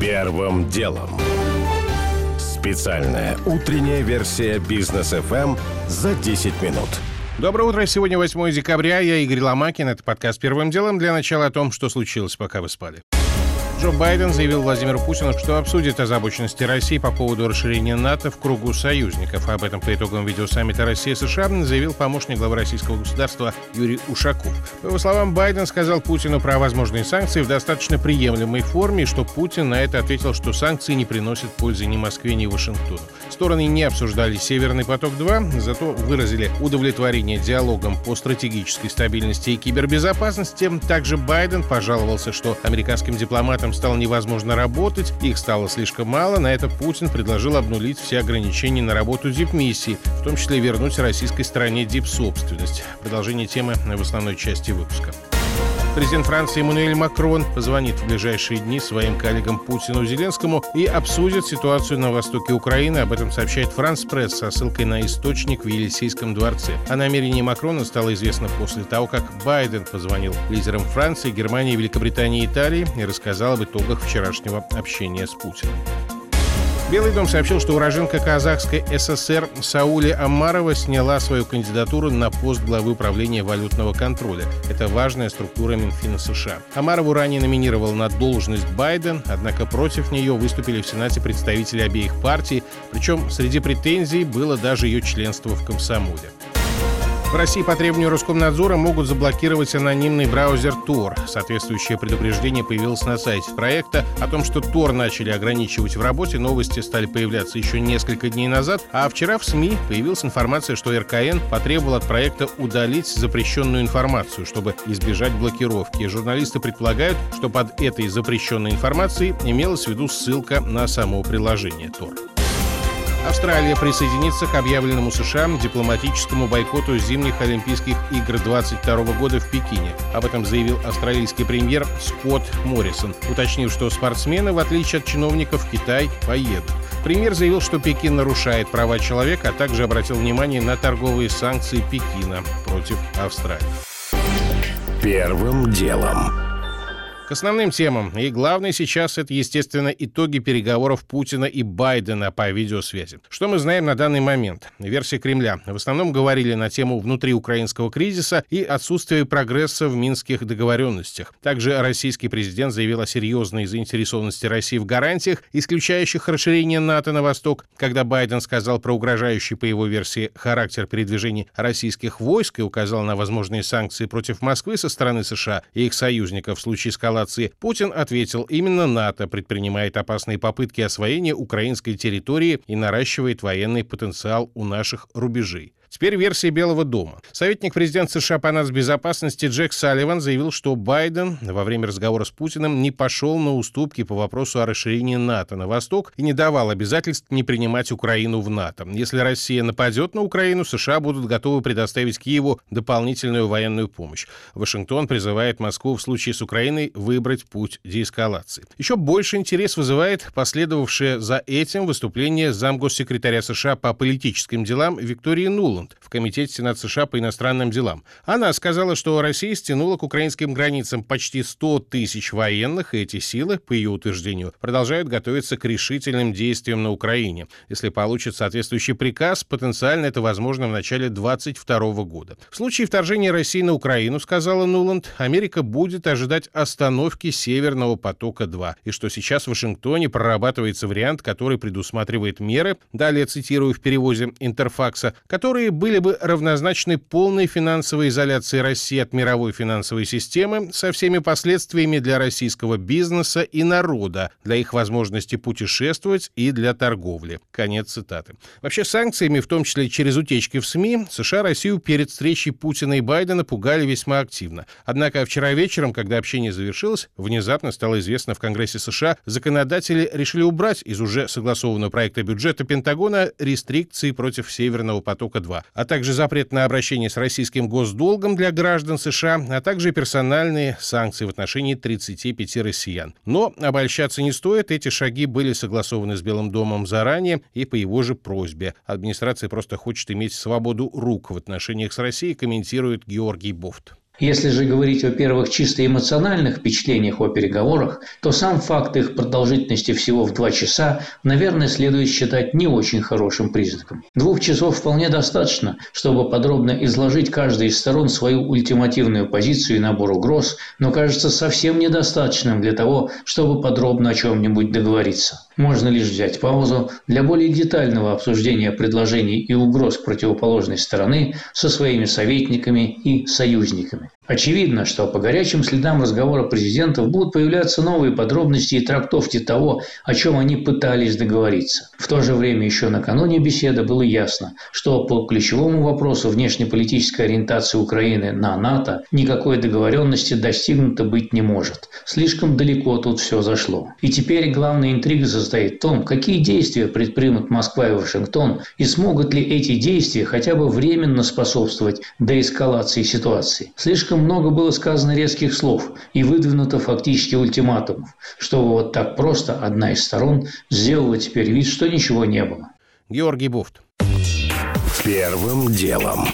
Первым делом. Специальная утренняя версия бизнес FM за 10 минут. Доброе утро. Сегодня 8 декабря. Я Игорь Ломакин. Это подкаст «Первым делом». Для начала о том, что случилось, пока вы спали. Джо Байден заявил Владимиру Путину, что обсудит озабоченности России по поводу расширения НАТО в кругу союзников. Об этом по итогам видеосаммита Россия-США заявил помощник главы российского государства Юрий Ушаков. По его словам, Байден сказал Путину про возможные санкции в достаточно приемлемой форме, и что Путин на это ответил, что санкции не приносят пользы ни Москве, ни Вашингтону. Стороны не обсуждали «Северный поток-2», зато выразили удовлетворение диалогом по стратегической стабильности и кибербезопасности. Также Байден пожаловался, что американским дипломатам этом стало невозможно работать, их стало слишком мало, на это Путин предложил обнулить все ограничения на работу дипмиссии, в том числе вернуть российской стране дипсобственность. Продолжение темы в основной части выпуска. Президент Франции Эммануэль Макрон позвонит в ближайшие дни своим коллегам Путину и Зеленскому и обсудит ситуацию на востоке Украины. Об этом сообщает Франс Пресс со ссылкой на источник в Елисейском дворце. О намерении Макрона стало известно после того, как Байден позвонил лидерам Франции, Германии, Великобритании и Италии и рассказал об итогах вчерашнего общения с Путиным. Белый дом сообщил, что уроженка казахской ССР Саули Амарова сняла свою кандидатуру на пост главы управления валютного контроля. Это важная структура Минфина США. Амарову ранее номинировал на должность Байден, однако против нее выступили в Сенате представители обеих партий, причем среди претензий было даже ее членство в комсомоле. В России по требованию Роскомнадзора могут заблокировать анонимный браузер Tor. Соответствующее предупреждение появилось на сайте проекта. О том, что Tor начали ограничивать в работе, новости стали появляться еще несколько дней назад, а вчера в СМИ появилась информация, что РКН потребовал от проекта удалить запрещенную информацию, чтобы избежать блокировки. Журналисты предполагают, что под этой запрещенной информацией имелась в виду ссылка на само приложение Tor. Австралия присоединится к объявленному США дипломатическому бойкоту зимних Олимпийских игр 22 года в Пекине. Об этом заявил австралийский премьер Скотт Моррисон, уточнив, что спортсмены, в отличие от чиновников, в Китай поедут. Премьер заявил, что Пекин нарушает права человека, а также обратил внимание на торговые санкции Пекина против Австралии. Первым делом. К основным темам. И главное сейчас это, естественно, итоги переговоров Путина и Байдена по видеосвязи. Что мы знаем на данный момент? Версия Кремля. В основном говорили на тему внутриукраинского кризиса и отсутствия прогресса в минских договоренностях. Также российский президент заявил о серьезной заинтересованности России в гарантиях, исключающих расширение НАТО на восток, когда Байден сказал про угрожающий, по его версии, характер передвижений российских войск и указал на возможные санкции против Москвы со стороны США и их союзников в случае эскалации эскалации, Путин ответил, именно НАТО предпринимает опасные попытки освоения украинской территории и наращивает военный потенциал у наших рубежей. Теперь версия Белого дома. Советник президента США по нацбезопасности Джек Салливан заявил, что Байден во время разговора с Путиным не пошел на уступки по вопросу о расширении НАТО на восток и не давал обязательств не принимать Украину в НАТО. Если Россия нападет на Украину, США будут готовы предоставить Киеву дополнительную военную помощь. Вашингтон призывает Москву в случае с Украиной выбрать путь деэскалации. Еще больше интерес вызывает последовавшее за этим выступление замгоссекретаря США по политическим делам Виктории Нуланд, Нуланд в Комитете Сенат США по иностранным делам. Она сказала, что Россия стянула к украинским границам почти 100 тысяч военных, и эти силы, по ее утверждению, продолжают готовиться к решительным действиям на Украине. Если получит соответствующий приказ, потенциально это возможно в начале 2022 года. В случае вторжения России на Украину, сказала Нуланд, Америка будет ожидать остановки Северного потока-2, и что сейчас в Вашингтоне прорабатывается вариант, который предусматривает меры, далее цитирую в переводе Интерфакса, которые которые были бы равнозначны полной финансовой изоляции России от мировой финансовой системы со всеми последствиями для российского бизнеса и народа, для их возможности путешествовать и для торговли. Конец цитаты. Вообще санкциями, в том числе через утечки в СМИ, США Россию перед встречей Путина и Байдена пугали весьма активно. Однако вчера вечером, когда общение завершилось, внезапно стало известно в Конгрессе США, законодатели решили убрать из уже согласованного проекта бюджета Пентагона рестрикции против Северного потока-2 а также запрет на обращение с российским госдолгом для граждан США, а также персональные санкции в отношении 35 россиян. Но обольщаться не стоит, эти шаги были согласованы с Белым домом заранее и по его же просьбе. Администрация просто хочет иметь свободу рук в отношениях с Россией, комментирует Георгий Бофт. Если же говорить о первых чисто эмоциональных впечатлениях о переговорах, то сам факт их продолжительности всего в два часа, наверное, следует считать не очень хорошим признаком. Двух часов вполне достаточно, чтобы подробно изложить каждой из сторон свою ультимативную позицию и набор угроз, но кажется совсем недостаточным для того, чтобы подробно о чем-нибудь договориться. Можно лишь взять паузу для более детального обсуждения предложений и угроз противоположной стороны со своими советниками и союзниками. Очевидно, что по горячим следам разговора президентов будут появляться новые подробности и трактовки того, о чем они пытались договориться. В то же время еще накануне беседы было ясно, что по ключевому вопросу внешнеполитической ориентации Украины на НАТО никакой договоренности достигнуто быть не может. Слишком далеко тут все зашло. И теперь главная интрига состоит в том, какие действия предпримут Москва и Вашингтон, и смогут ли эти действия хотя бы временно способствовать деэскалации ситуации. Слишком слишком много было сказано резких слов и выдвинуто фактически ультиматумов, чтобы вот так просто одна из сторон сделала теперь вид, что ничего не было. Георгий Буфт. Первым делом.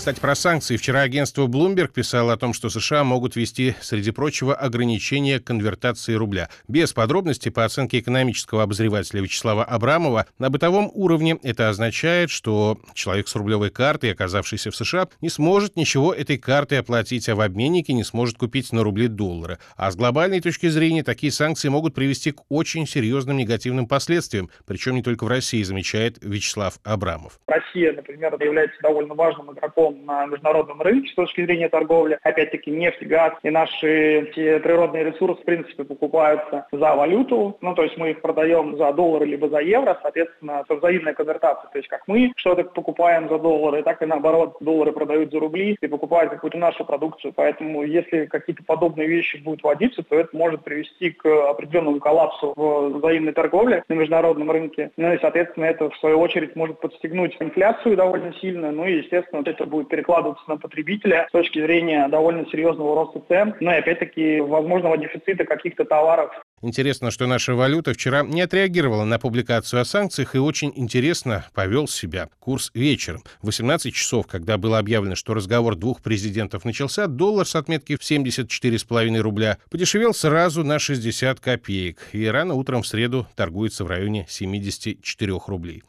Кстати, про санкции. Вчера агентство Bloomberg писало о том, что США могут ввести, среди прочего, ограничения конвертации рубля. Без подробностей, по оценке экономического обозревателя Вячеслава Абрамова, на бытовом уровне это означает, что человек с рублевой картой, оказавшийся в США, не сможет ничего этой картой оплатить, а в обменнике не сможет купить на рубли доллары. А с глобальной точки зрения такие санкции могут привести к очень серьезным негативным последствиям, причем не только в России, замечает Вячеслав Абрамов. Россия, например, является довольно важным игроком на международном рынке с точки зрения торговли. Опять-таки нефть, газ и наши природные ресурсы в принципе покупаются за валюту. Ну, то есть мы их продаем за доллары либо за евро, соответственно, это взаимная конвертация. То есть как мы что-то покупаем за доллары, так и наоборот, доллары продают за рубли и покупают какую-то нашу продукцию. Поэтому если какие-то подобные вещи будут вводиться, то это может привести к определенному коллапсу в взаимной торговле на международном рынке. Ну и, соответственно, это в свою очередь может подстегнуть инфляцию довольно сильно. Ну и, естественно, это будет будет перекладываться на потребителя с точки зрения довольно серьезного роста цен, ну и опять-таки возможного дефицита каких-то товаров. Интересно, что наша валюта вчера не отреагировала на публикацию о санкциях и очень интересно повел себя. Курс вечером. В 18 часов, когда было объявлено, что разговор двух президентов начался, доллар с отметки в 74,5 рубля подешевел сразу на 60 копеек. И рано утром в среду торгуется в районе 74 рублей.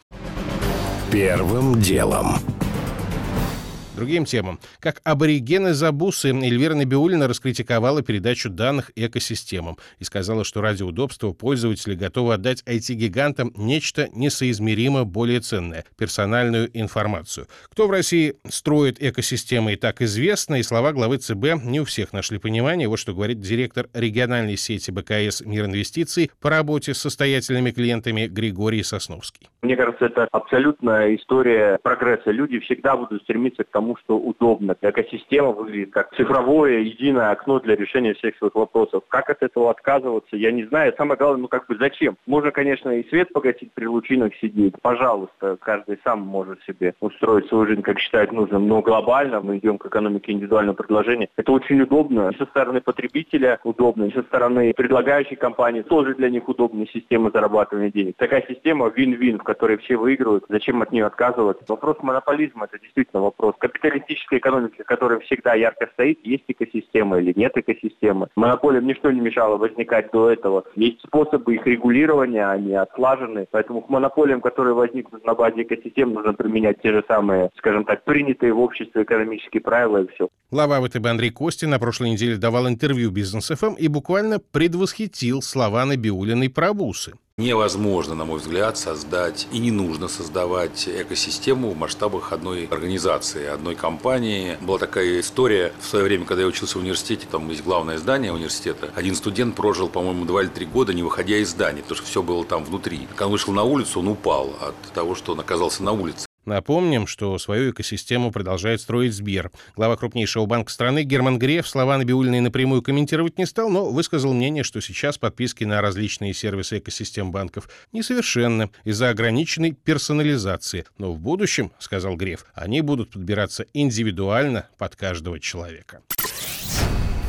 Первым делом другим темам. Как аборигены Забусы, Эльвира Набиулина раскритиковала передачу данных экосистемам и сказала, что ради удобства пользователи готовы отдать IT-гигантам нечто несоизмеримо более ценное — персональную информацию. Кто в России строит экосистемы и так известно, и слова главы ЦБ не у всех нашли понимание. Вот что говорит директор региональной сети БКС «Мир инвестиций» по работе с состоятельными клиентами Григорий Сосновский. Мне кажется, это абсолютная история прогресса. Люди всегда будут стремиться к тому, тому, что удобно. Экосистема выглядит как цифровое единое окно для решения всех своих вопросов. Как от этого отказываться, я не знаю. Самое главное, ну как бы зачем? Можно, конечно, и свет погасить при лучинах сидеть. Пожалуйста, каждый сам может себе устроить свою жизнь, как считает нужным. Но глобально мы идем к экономике индивидуального предложения. Это очень удобно. И со стороны потребителя удобно, и со стороны предлагающей компании тоже для них удобная система зарабатывания денег. Такая система вин-вин, в которой все выигрывают. Зачем от нее отказываться? Вопрос монополизма – это действительно вопрос капиталистической экономике, которая всегда ярко стоит, есть экосистема или нет экосистемы. Монополиям ничто не мешало возникать до этого. Есть способы их регулирования, они отлажены. Поэтому к монополиям, которые возникнут на базе экосистем, нужно применять те же самые, скажем так, принятые в обществе экономические правила и все. Глава ВТБ Андрей Костин на прошлой неделе давал интервью Бизнес ФМ и буквально предвосхитил слова Набиулиной про бусы. Невозможно, на мой взгляд, создать и не нужно создавать экосистему в масштабах одной организации, одной компании. Была такая история в свое время, когда я учился в университете, там есть главное здание университета. Один студент прожил, по-моему, два или три года, не выходя из здания, потому что все было там внутри. Когда он вышел на улицу, он упал от того, что он оказался на улице. Напомним, что свою экосистему продолжает строить Сбер. Глава крупнейшего банка страны Герман Греф слова Набиулиной напрямую комментировать не стал, но высказал мнение, что сейчас подписки на различные сервисы экосистем банков несовершенны из-за ограниченной персонализации. Но в будущем, сказал Греф, они будут подбираться индивидуально под каждого человека.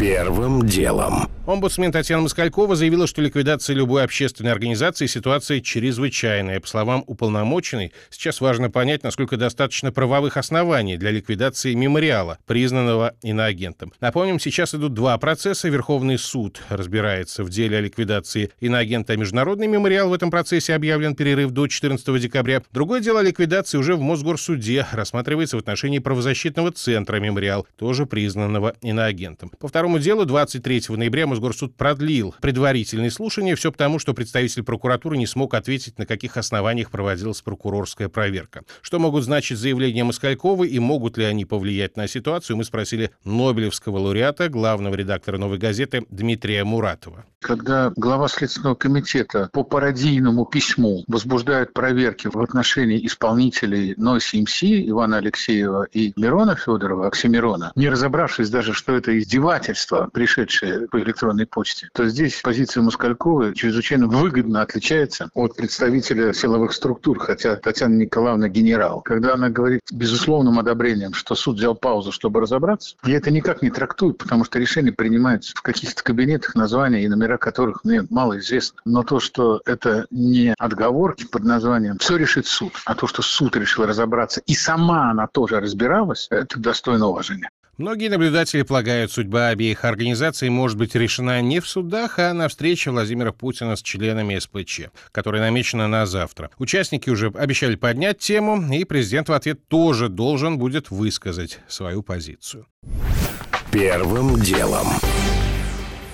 Первым делом. Омбудсмен Татьяна Москалькова заявила, что ликвидация любой общественной организации – ситуация чрезвычайная. По словам уполномоченной, сейчас важно понять, насколько достаточно правовых оснований для ликвидации мемориала, признанного иноагентом. Напомним, сейчас идут два процесса. Верховный суд разбирается в деле о ликвидации иноагента. Международный мемориал в этом процессе объявлен перерыв до 14 декабря. Другое дело о ликвидации уже в Мосгорсуде. Рассматривается в отношении правозащитного центра мемориал, тоже признанного иноагентом. По второму делу 23 ноября Мосгорсуд продлил предварительные слушания, все потому, что представитель прокуратуры не смог ответить, на каких основаниях проводилась прокурорская проверка. Что могут значить заявления Москальковой и могут ли они повлиять на ситуацию, мы спросили Нобелевского лауреата, главного редактора «Новой газеты» Дмитрия Муратова. Когда глава Следственного комитета по пародийному письму возбуждает проверки в отношении исполнителей Нойс МС Ивана Алексеева и Мирона Федорова, Оксимирона, не разобравшись даже, что это издевательство, пришедшее по электронной почте, то здесь позиция Москальковой чрезвычайно выгодно отличается от представителя силовых структур, хотя Татьяна Николаевна генерал. Когда она говорит с безусловным одобрением, что суд взял паузу, чтобы разобраться, я это никак не трактую, потому что решение принимается в каких-то кабинетах, названия и номера которых мне мало известно. Но то, что это не отговорки под названием «все решит суд», а то, что суд решил разобраться, и сама она тоже разбиралась, это достойно уважения. Многие наблюдатели полагают, судьба обеих организаций может быть решена не в судах, а на встрече Владимира Путина с членами СПЧ, которая намечена на завтра. Участники уже обещали поднять тему, и президент в ответ тоже должен будет высказать свою позицию. Первым делом.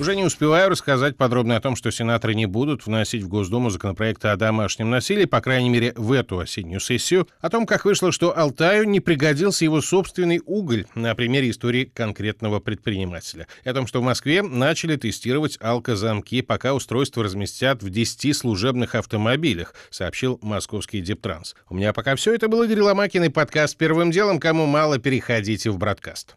Уже не успеваю рассказать подробно о том, что сенаторы не будут вносить в Госдуму законопроекты о домашнем насилии, по крайней мере, в эту осеннюю сессию, о том, как вышло, что Алтаю не пригодился его собственный уголь на примере истории конкретного предпринимателя, и о том, что в Москве начали тестировать алкозамки, пока устройство разместят в 10 служебных автомобилях, сообщил московский Дептранс. У меня пока все. Это был Игорь Ломакин и подкаст «Первым делом». Кому мало, переходите в бродкаст.